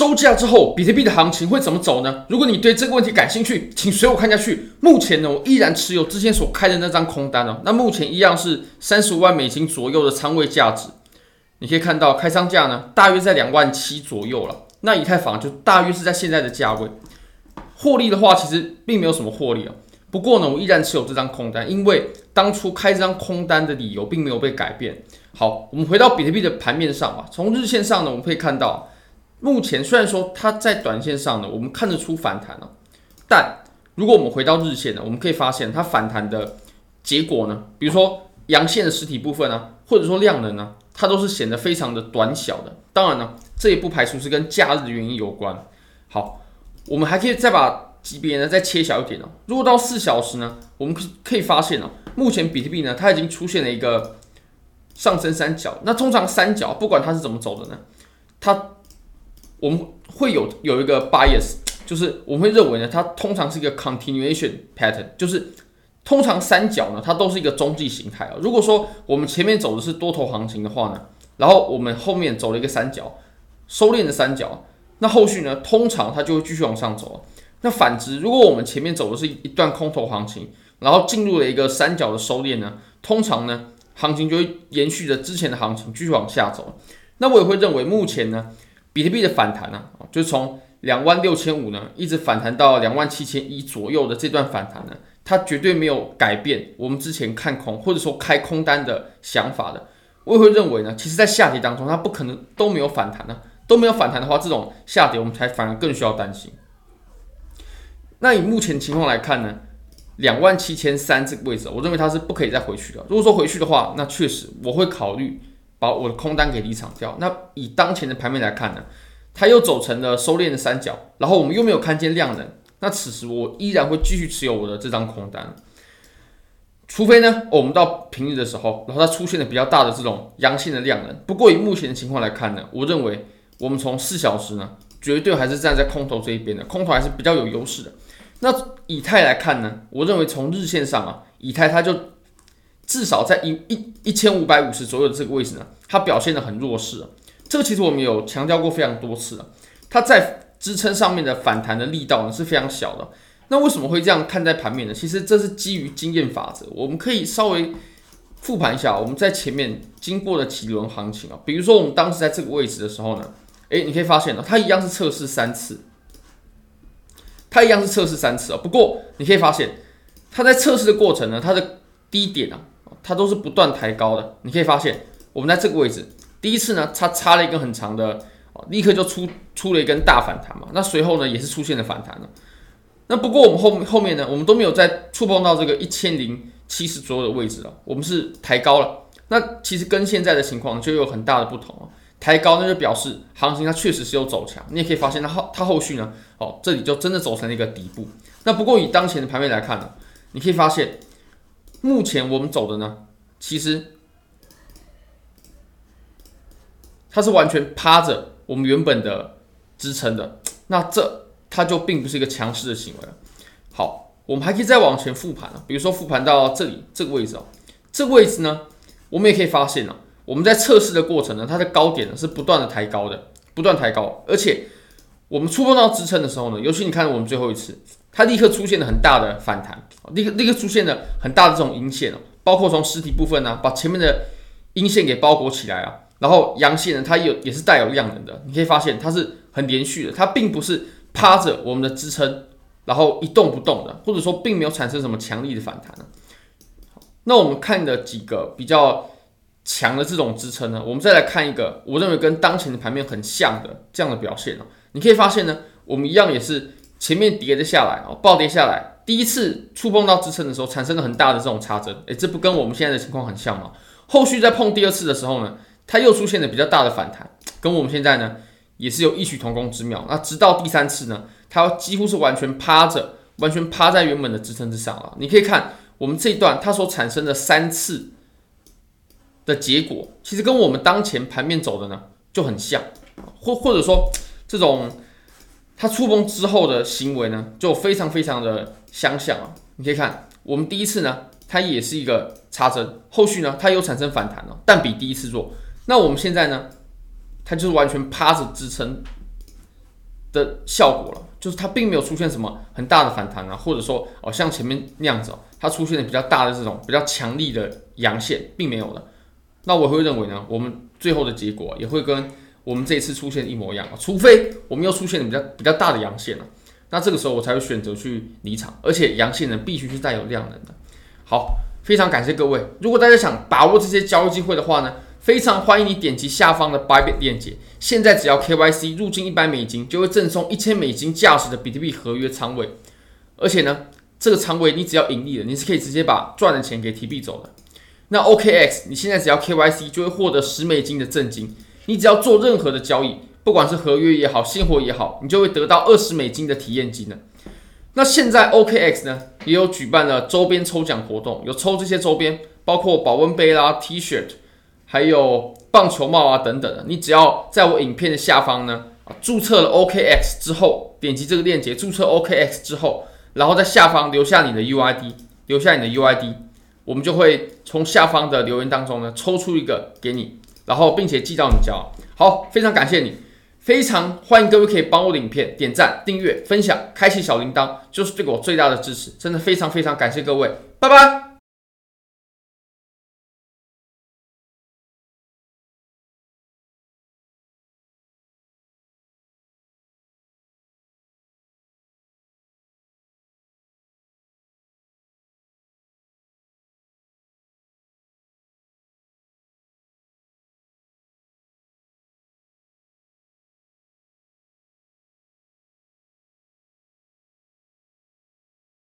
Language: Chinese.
收价之后，比特币的行情会怎么走呢？如果你对这个问题感兴趣，请随我看下去。目前呢，我依然持有之前所开的那张空单哦。那目前一样是三十五万美金左右的仓位价值。你可以看到开仓价呢，大约在两万七左右了。那以太坊就大约是在现在的价位。获利的话，其实并没有什么获利啊。不过呢，我依然持有这张空单，因为当初开这张空单的理由并没有被改变。好，我们回到比特币的盘面上吧。从日线上呢，我们可以看到。目前虽然说它在短线上呢，我们看得出反弹了，但如果我们回到日线呢，我们可以发现它反弹的结果呢，比如说阳线的实体部分啊，或者说量能呢，它都是显得非常的短小的。当然呢，这也不排除是跟假日的原因有关。好，我们还可以再把级别呢再切小一点哦。如果到四小时呢，我们可可以发现哦，目前比特币呢，它已经出现了一个上升三角。那通常三角不管它是怎么走的呢，它我们会有有一个 bias，就是我们会认为呢，它通常是一个 continuation pattern，就是通常三角呢，它都是一个中继形态啊。如果说我们前面走的是多头行情的话呢，然后我们后面走了一个三角，收敛的三角，那后续呢，通常它就会继续往上走。那反之，如果我们前面走的是一段空头行情，然后进入了一个三角的收敛呢，通常呢，行情就会延续着之前的行情继续往下走。那我也会认为目前呢。比特币的反弹呢，就是从两万六千五呢，一直反弹到两万七千一左右的这段反弹呢，它绝对没有改变我们之前看空或者说开空单的想法的。我也会认为呢，其实在下跌当中，它不可能都没有反弹呢，都没有反弹的话，这种下跌我们才反而更需要担心。那以目前情况来看呢，两万七千三这个位置，我认为它是不可以再回去的。如果说回去的话，那确实我会考虑。把我的空单给离场掉。那以当前的盘面来看呢，它又走成了收敛的三角，然后我们又没有看见量能。那此时我依然会继续持有我的这张空单，除非呢，我们到平日的时候，然后它出现了比较大的这种阳线的量能。不过以目前的情况来看呢，我认为我们从四小时呢，绝对还是站在空头这一边的，空头还是比较有优势的。那以太来看呢，我认为从日线上啊，以太它就。至少在一一一千五百五十左右的这个位置呢，它表现得很弱势啊。这个其实我们有强调过非常多次了，它在支撑上面的反弹的力道呢是非常小的。那为什么会这样看待盘面呢？其实这是基于经验法则。我们可以稍微复盘一下我们在前面经过的几轮行情啊，比如说我们当时在这个位置的时候呢，诶，你可以发现呢，它一样是测试三次，它一样是测试三次啊。不过你可以发现，它在测试的过程呢，它的低点啊。它都是不断抬高的，你可以发现，我们在这个位置，第一次呢，它插了一根很长的，哦立刻就出出了一根大反弹嘛。那随后呢，也是出现了反弹了。那不过我们后后面呢，我们都没有再触碰到这个一千零七十左右的位置了，我们是抬高了。那其实跟现在的情况就有很大的不同啊。抬高那就表示行情它确实是有走强，你也可以发现它后它后续呢，哦，这里就真的走成了一个底部。那不过以当前的盘面来看呢，你可以发现。目前我们走的呢，其实它是完全趴着我们原本的支撑的，那这它就并不是一个强势的行为了。好，我们还可以再往前复盘啊，比如说复盘到这里这个位置哦，这个位置呢，我们也可以发现呢，我们在测试的过程呢，它的高点呢是不断的抬高的，不断抬高，而且我们触碰到支撑的时候呢，尤其你看我们最后一次。它立刻出现了很大的反弹，立刻立刻出现了很大的这种阴线哦，包括从实体部分呢、把前面的阴线给包裹起来啊，然后阳线呢，它有也是带有量能的，你可以发现它是很连续的，它并不是趴着我们的支撑，然后一动不动的，或者说并没有产生什么强力的反弹呢。那我们看的几个比较强的这种支撑呢，我们再来看一个我认为跟当前的盘面很像的这样的表现哦，你可以发现呢，我们一样也是。前面跌的下来哦，暴跌下来，第一次触碰到支撑的时候，产生了很大的这种差针，诶，这不跟我们现在的情况很像吗？后续再碰第二次的时候呢，它又出现了比较大的反弹，跟我们现在呢也是有异曲同工之妙。那直到第三次呢，它几乎是完全趴着，完全趴在原本的支撑之上了。你可以看我们这一段它所产生的三次的结果，其实跟我们当前盘面走的呢就很像，或或者说这种。它触碰之后的行为呢，就非常非常的相像啊！你可以看，我们第一次呢，它也是一个插针，后续呢，它又产生反弹了，但比第一次弱。那我们现在呢，它就是完全趴着支撑，的效果了，就是它并没有出现什么很大的反弹啊，或者说哦像前面那样子哦，它出现了比较大的这种比较强力的阳线，并没有的。那我会认为呢，我们最后的结果也会跟我们这一次出现一模一样啊，除非我们又出现比较比较大的阳线了，那这个时候我才会选择去离场，而且阳线呢必须是带有量能的。好，非常感谢各位，如果大家想把握这些交易机会的话呢，非常欢迎你点击下方的 Bybit 链接，现在只要 KYC 入金一百美金，就会赠送一千美金价值的比特币合约仓位，而且呢，这个仓位你只要盈利了，你是可以直接把赚的钱给提币走的。那 OKX，你现在只要 KYC 就会获得十美金的赠金，你只要做任何的交易，不管是合约也好，现货也好，你就会得到二十美金的体验金呢。那现在 OKX 呢也有举办了周边抽奖活动，有抽这些周边，包括保温杯啦、T-shirt。还有棒球帽啊等等的，你只要在我影片的下方呢，啊，注册了 OKX 之后，点击这个链接注册 OKX 之后，然后在下方留下你的 UID，留下你的 UID，我们就会从下方的留言当中呢抽出一个给你，然后并且寄到你家。好，非常感谢你，非常欢迎各位可以帮我的影片点赞、订阅、分享、开启小铃铛，就是对我最大的支持，真的非常非常感谢各位，拜拜。